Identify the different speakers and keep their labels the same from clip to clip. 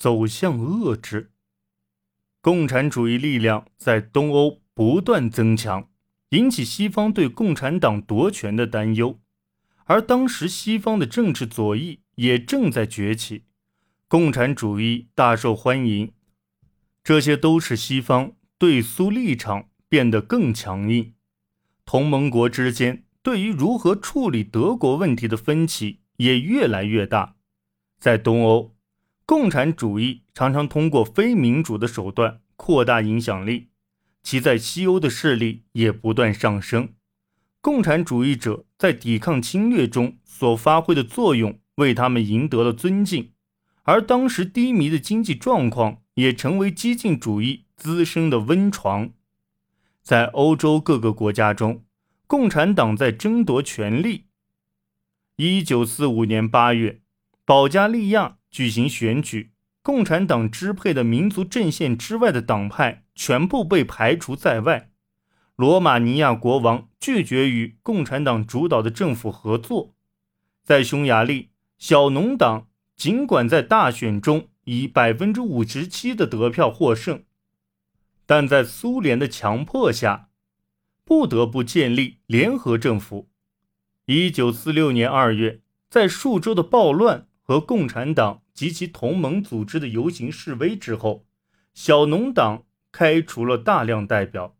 Speaker 1: 走向遏制。共产主义力量在东欧不断增强，引起西方对共产党夺权的担忧。而当时西方的政治左翼也正在崛起，共产主义大受欢迎，这些都使西方对苏立场变得更强硬。同盟国之间对于如何处理德国问题的分歧也越来越大。在东欧，共产主义常常通过非民主的手段扩大影响力，其在西欧的势力也不断上升。共产主义者在抵抗侵略中所发挥的作用，为他们赢得了尊敬，而当时低迷的经济状况也成为激进主义滋生的温床。在欧洲各个国家中，共产党在争夺权力。一九四五年八月，保加利亚举行选举，共产党支配的民族阵线之外的党派全部被排除在外。罗马尼亚国王拒绝与共产党主导的政府合作。在匈牙利，小农党尽管在大选中以百分之五十七的得票获胜。但在苏联的强迫下，不得不建立联合政府。一九四六年二月，在数周的暴乱和共产党及其同盟组织的游行示威之后，小农党开除了大量代表。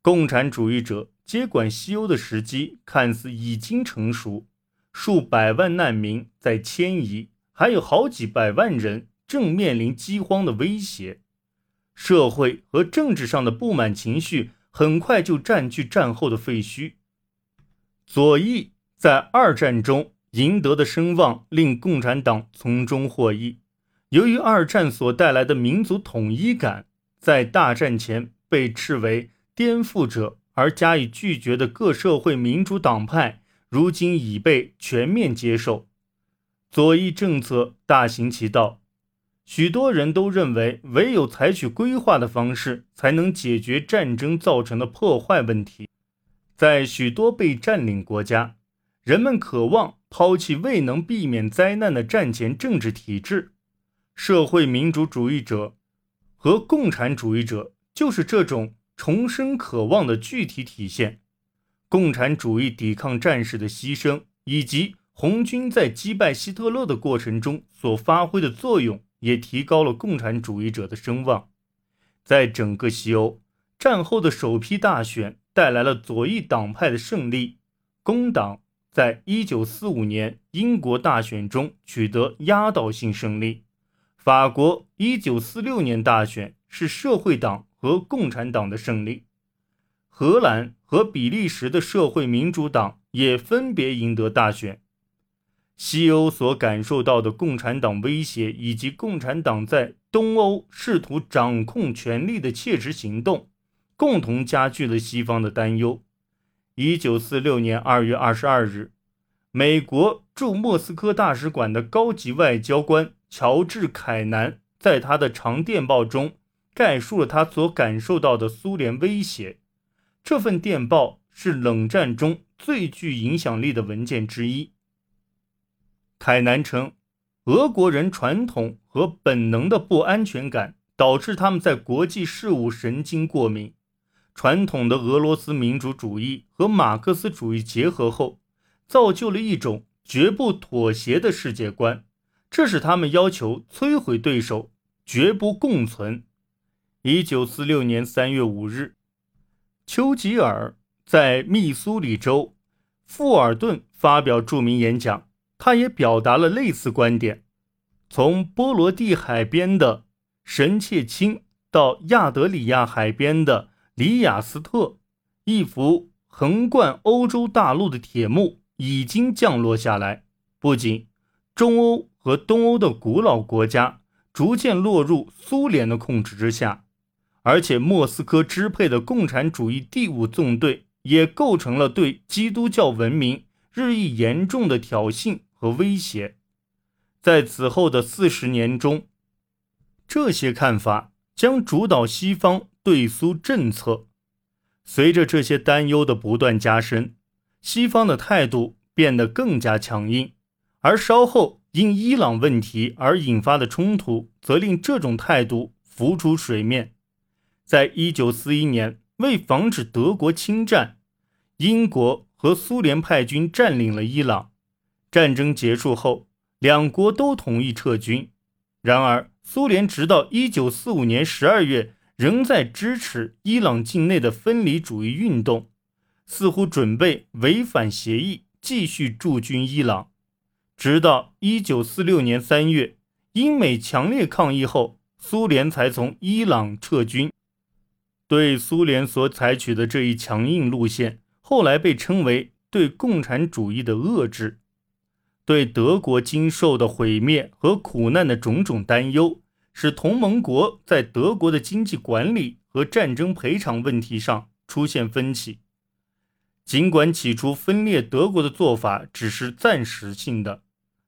Speaker 1: 共产主义者接管西欧的时机看似已经成熟，数百万难民在迁移，还有好几百万人正面临饥荒的威胁。社会和政治上的不满情绪很快就占据战后的废墟。左翼在二战中赢得的声望令共产党从中获益。由于二战所带来的民族统一感，在大战前被斥为颠覆者而加以拒绝的各社会民主党派，如今已被全面接受。左翼政策大行其道。许多人都认为，唯有采取规划的方式，才能解决战争造成的破坏问题。在许多被占领国家，人们渴望抛弃未能避免灾难的战前政治体制。社会民主主义者和共产主义者就是这种重生渴望的具体体现。共产主义抵抗战士的牺牲，以及红军在击败希特勒的过程中所发挥的作用。也提高了共产主义者的声望。在整个西欧，战后的首批大选带来了左翼党派的胜利。工党在一九四五年英国大选中取得压倒性胜利。法国一九四六年大选是社会党和共产党的胜利。荷兰和比利时的社会民主党也分别赢得大选。西欧所感受到的共产党威胁，以及共产党在东欧试图掌控权力的切实行动，共同加剧了西方的担忧。一九四六年二月二十二日，美国驻莫斯科大使馆的高级外交官乔治·凯南在他的长电报中概述了他所感受到的苏联威胁。这份电报是冷战中最具影响力的文件之一。凯南称，俄国人传统和本能的不安全感导致他们在国际事务神经过敏。传统的俄罗斯民主主义和马克思主义结合后，造就了一种绝不妥协的世界观，这使他们要求摧毁对手，绝不共存。一九四六年三月五日，丘吉尔在密苏里州富尔顿发表著名演讲。他也表达了类似观点。从波罗的海边的神切钦到亚德里亚海边的里雅斯特，一幅横贯欧洲大陆的铁幕已经降落下来。不仅中欧和东欧的古老国家逐渐落入苏联的控制之下，而且莫斯科支配的共产主义第五纵队也构成了对基督教文明日益严重的挑衅。和威胁，在此后的四十年中，这些看法将主导西方对苏政策。随着这些担忧的不断加深，西方的态度变得更加强硬。而稍后因伊朗问题而引发的冲突，则令这种态度浮出水面。在一九四一年，为防止德国侵占，英国和苏联派军占领了伊朗。战争结束后，两国都同意撤军。然而，苏联直到一九四五年十二月仍在支持伊朗境内的分离主义运动，似乎准备违反协议，继续驻军伊朗。直到一九四六年三月，英美强烈抗议后，苏联才从伊朗撤军。对苏联所采取的这一强硬路线，后来被称为对共产主义的遏制。对德国经受的毁灭和苦难的种种担忧，使同盟国在德国的经济管理和战争赔偿问题上出现分歧。尽管起初分裂德国的做法只是暂时性的，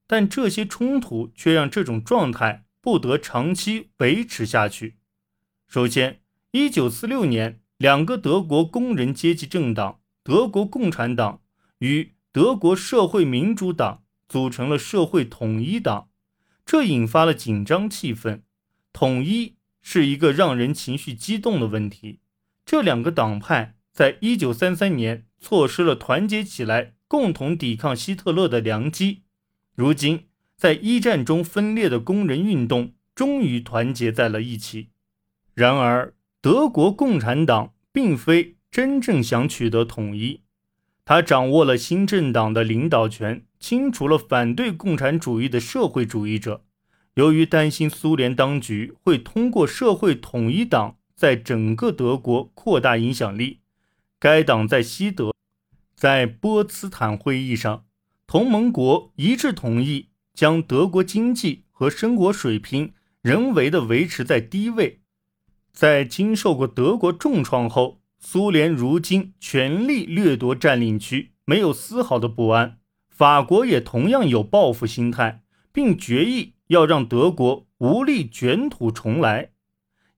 Speaker 1: 但这些冲突却让这种状态不得长期维持下去。首先，1946年，两个德国工人阶级政党——德国共产党与德国社会民主党。组成了社会统一党，这引发了紧张气氛。统一是一个让人情绪激动的问题。这两个党派在一九三三年错失了团结起来共同抵抗希特勒的良机。如今，在一战中分裂的工人运动终于团结在了一起。然而，德国共产党并非真正想取得统一，他掌握了新政党的领导权。清除了反对共产主义的社会主义者。由于担心苏联当局会通过社会统一党在整个德国扩大影响力，该党在西德，在波茨坦会议上，同盟国一致同意将德国经济和生活水平人为的维持在低位。在经受过德国重创后，苏联如今全力掠夺占领区，没有丝毫的不安。法国也同样有报复心态，并决意要让德国无力卷土重来。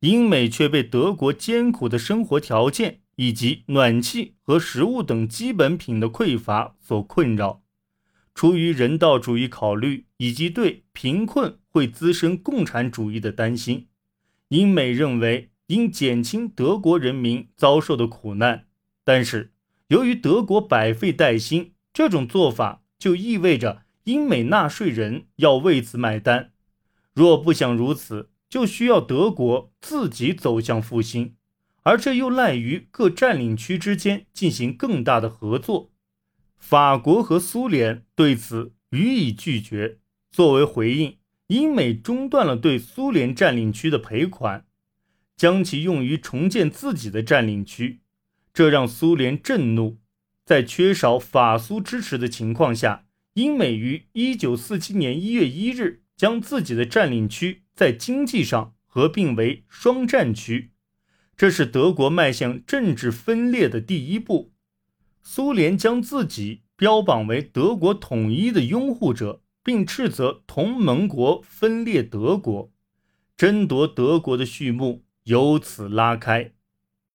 Speaker 1: 英美却被德国艰苦的生活条件以及暖气和食物等基本品的匮乏所困扰。出于人道主义考虑以及对贫困会滋生共产主义的担心，英美认为应减轻德国人民遭受的苦难。但是，由于德国百废待兴，这种做法。就意味着英美纳税人要为此买单。若不想如此，就需要德国自己走向复兴，而这又赖于各占领区之间进行更大的合作。法国和苏联对此予以拒绝。作为回应，英美中断了对苏联占领区的赔款，将其用于重建自己的占领区，这让苏联震怒。在缺少法苏支持的情况下，英美于1947年1月1日将自己的占领区在经济上合并为双战区，这是德国迈向政治分裂的第一步。苏联将自己标榜为德国统一的拥护者，并斥责同盟国分裂德国，争夺德国的序幕由此拉开。